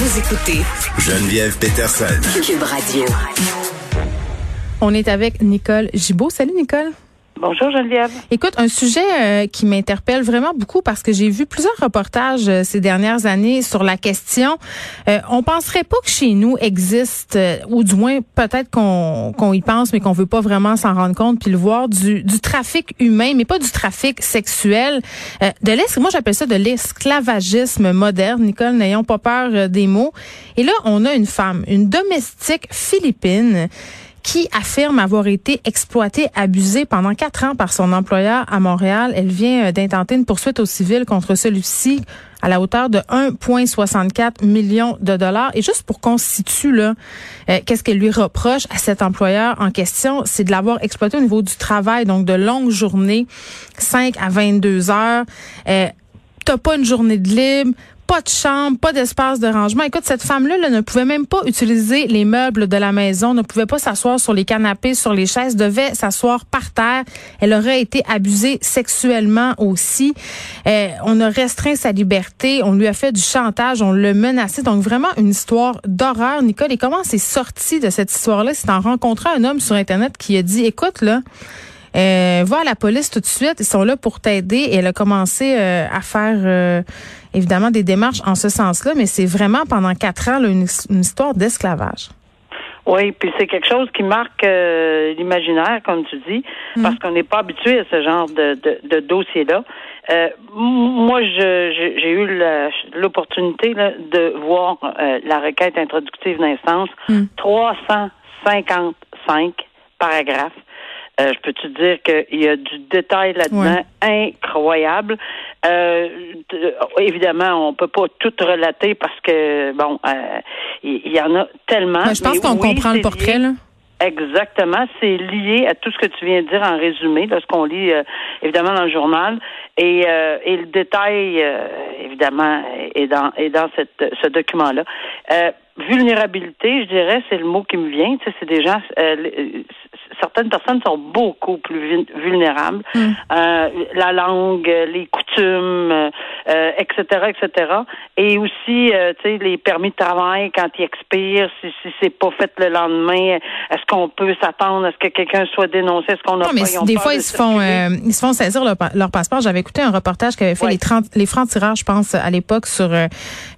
Vous écoutez Geneviève Peterson. Cube Radio. On est avec Nicole Gibault. Salut Nicole. Bonjour Geneviève. Écoute, un sujet euh, qui m'interpelle vraiment beaucoup parce que j'ai vu plusieurs reportages euh, ces dernières années sur la question. Euh, on penserait pas que chez nous existe, ou du moins peut-être qu'on qu'on y pense, mais qu'on veut pas vraiment s'en rendre compte puis le voir du, du trafic humain, mais pas du trafic sexuel. de l'es, moi j'appelle ça de l'esclavagisme moderne. Nicole, n'ayons pas peur des mots. Et là, on a une femme, une domestique philippine qui affirme avoir été exploitée, abusée pendant quatre ans par son employeur à Montréal. Elle vient euh, d'intenter une poursuite au civil contre celui-ci à la hauteur de 1,64 millions de dollars. Et juste pour qu'on situe là, euh, qu'est-ce qu'elle lui reproche à cet employeur en question, c'est de l'avoir exploité au niveau du travail, donc de longues journées, 5 à 22 heures. Euh, T'as pas une journée de libre, pas de chambre, pas d'espace de rangement. Écoute, cette femme-là ne pouvait même pas utiliser les meubles de la maison, ne pouvait pas s'asseoir sur les canapés, sur les chaises, devait s'asseoir par terre. Elle aurait été abusée sexuellement aussi. Euh, on a restreint sa liberté, on lui a fait du chantage, on l'a menacé. Donc vraiment une histoire d'horreur, Nicole. Et comment c'est sorti de cette histoire-là? C'est en rencontrant un homme sur Internet qui a dit, écoute, là, euh, va à la police tout de suite, ils sont là pour t'aider. Et elle a commencé euh, à faire euh, évidemment des démarches en ce sens-là, mais c'est vraiment pendant quatre ans une, histoire d'esclavage. Oui, puis c'est quelque chose qui marque euh, l'imaginaire, comme tu dis, mm. parce qu'on n'est pas habitué à ce genre de, de, dossier-là. moi, j'ai eu l'opportunité de voir la requête introductive d'instance, 355 mm. paragraphes euh, je peux te dire qu'il y a du détail là-dedans incroyable? Euh, évidemment, on peut pas tout relater parce que bon, euh, il y, en a tellement. je pense qu'on comprend le portrait là. Exactement, c'est lié à tout ce que tu viens de dire en résumé, de ce qu'on lit évidemment dans le journal, et, et le détail évidemment est dans est dans cette, ce document-là vulnérabilité, je dirais, c'est le mot qui me vient. Tu sais, c'est des gens, euh, certaines personnes sont beaucoup plus vulnérables. Mm. Euh, la langue, les coutumes, euh, etc., etc. Et aussi, euh, tu sais, les permis de travail quand ils expirent, si, si c'est pas fait le lendemain, est-ce qu'on peut s'attendre à ce que quelqu'un soit dénoncé, est-ce qu'on a non, mais des fois ils se font, ils se font saisir leur, passeport. J'avais écouté un reportage qu'avait fait les 30, les francs tireurs, je pense, à l'époque sur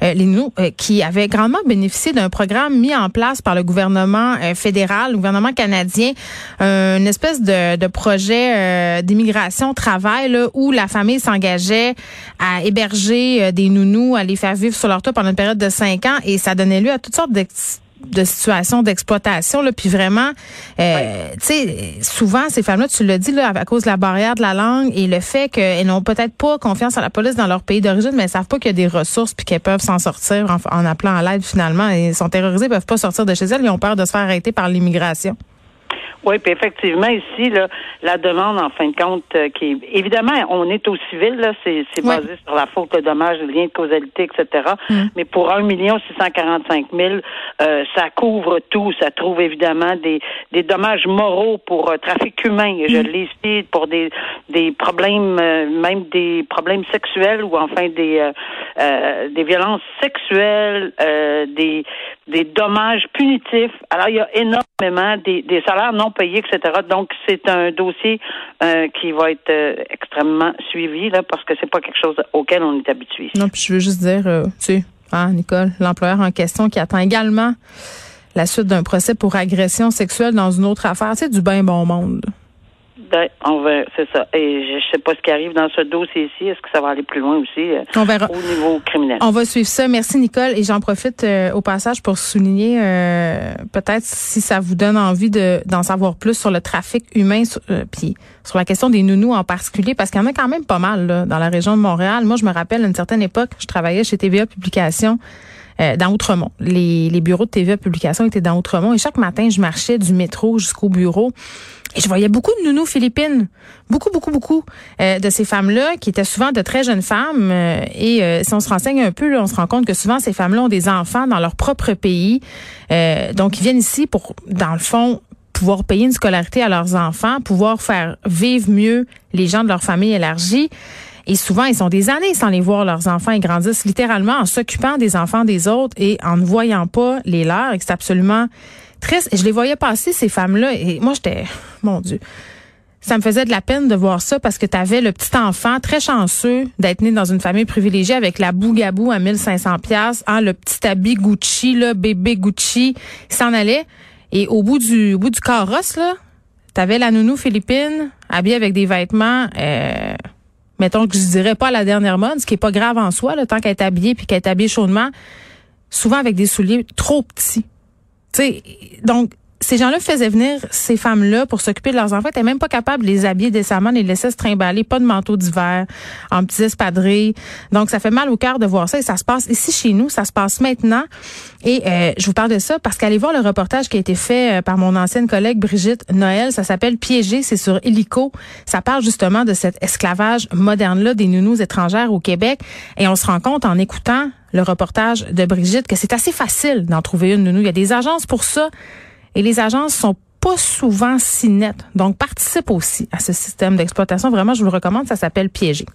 les nous, qui avaient grandement bénéficié d'un programme mis en place par le gouvernement euh, fédéral, le gouvernement canadien, une espèce de, projet euh, d'immigration travail où la famille s'engageait à héberger euh, des nounous, à les faire vivre sur leur toit pendant une période de cinq ans. Et ça donnait lieu à toutes sortes de situations d'exploitation là. Puis vraiment euh, tu sais souvent ces femmes là tu l'as dit là à cause de la barrière de la langue et le fait qu'elles n'ont peut-être pas confiance à la police dans leur pays d'origine mais elles savent pas qu'il y a des ressources puis qu'elles peuvent s'en sortir en, appelant à l'aide finalement. Et sont terrorisées peuvent pas sortir de chez elles ils ont peur de se faire arrêter par l'immigration oui, puis effectivement, ici, là, la demande, en fin de compte, euh, qui est évidemment, on est au civil, là, c'est, c'est basé sur la faute, le dommage, le lien de causalité, etc. Mm. Mais pour un million six cent quarante-cinq mille, euh, ça couvre tout. Ça trouve évidemment des, des dommages moraux pour euh, trafic humain. Je mm. l'ai ici pour des, des problèmes, même des problèmes sexuels ou enfin des, des violences sexuelles, des, des dommages punitifs. Alors, il y a énormément des, des salaires non payés, etc. Donc, c'est un dossier euh, qui va être euh, extrêmement suivi, là, parce que c'est pas quelque chose auquel on est habitué. Non, puis je veux juste dire, euh, tu sais, hein, Nicole, l'employeur en question qui attend également la suite d'un procès pour agression sexuelle dans une autre affaire, c'est du bien bon monde. Ben, on va, c'est ça. Et je sais pas ce qui arrive dans ce dossier-ci. Est-ce que ça va aller plus loin aussi euh, on verra. au niveau criminel? On va suivre ça. Merci, Nicole. Et j'en profite euh, au passage pour souligner, euh, peut-être si ça vous donne envie de, d'en savoir plus sur le trafic humain, puis sur la question des nounous en particulier, parce qu'il y en a quand même pas mal là, dans la région de Montréal. Moi, je me rappelle, à une certaine époque, je travaillais chez TVA Publications. Euh, dans Outremont. Les, bureaux de TVA Publication étaient dans Outremont et chaque matin, je marchais du métro jusqu'au bureau et je voyais beaucoup de nounous philippines, beaucoup, beaucoup, beaucoup euh, de ces femmes-là qui étaient souvent de très jeunes femmes. Euh, et euh, si on se renseigne un peu, on se rend compte que souvent ces femmes-là ont des enfants dans leur propre pays. donc, ils viennent ici pour, dans le fond, pouvoir payer une scolarité à leurs enfants, pouvoir faire vivre mieux les gens de leur famille élargie. Et souvent, ils sont des années sans les voir, leurs enfants. Ils grandissent littéralement en s'occupant des enfants des autres et en ne voyant pas les leurs. Et c'est absolument triste. Et je les voyais passer, ces femmes-là. Et moi, j'étais, mon Dieu. Ça me faisait de la peine de voir ça parce que tu avais le petit enfant très chanceux d'être né dans une famille privilégiée avec la bougabou à 1500 pièces, hein, le petit habit Gucci là, bébé Gucci, s'en allait et au bout du au bout du carrosse là, t'avais la nounou philippine habillée avec des vêtements euh, mettons que je dirais pas la dernière mode, ce qui est pas grave en soi, le tant qu'elle est habillée puis qu'elle est habillée chaudement, souvent avec des souliers trop petits. Sais, donc, ces gens-là faisaient venir ces femmes-là pour s'occuper de leurs enfants. Ils n'étaient même pas capables de les habiller décemment, de les laisser se trimballer, pas de manteau d'hiver, en petits espadrilles. Donc, ça fait mal au cœur de voir ça. Et ça se passe ici chez nous, ça se passe maintenant. Et euh, je vous parle de ça parce qu'allez voir le reportage qui a été fait euh, par mon ancienne collègue Brigitte Noël. Ça s'appelle Piégé, c'est sur Illico. Ça parle justement de cet esclavage moderne-là des nounous étrangères au Québec. Et on se rend compte en écoutant le reportage de Brigitte que c'est assez facile d'en trouver une nounou. Il y a des agences pour ça. Et les agences sont pas souvent si nettes. Donc, participe aussi à ce système d'exploitation. Vraiment, je vous le recommande. Ça s'appelle Piégé.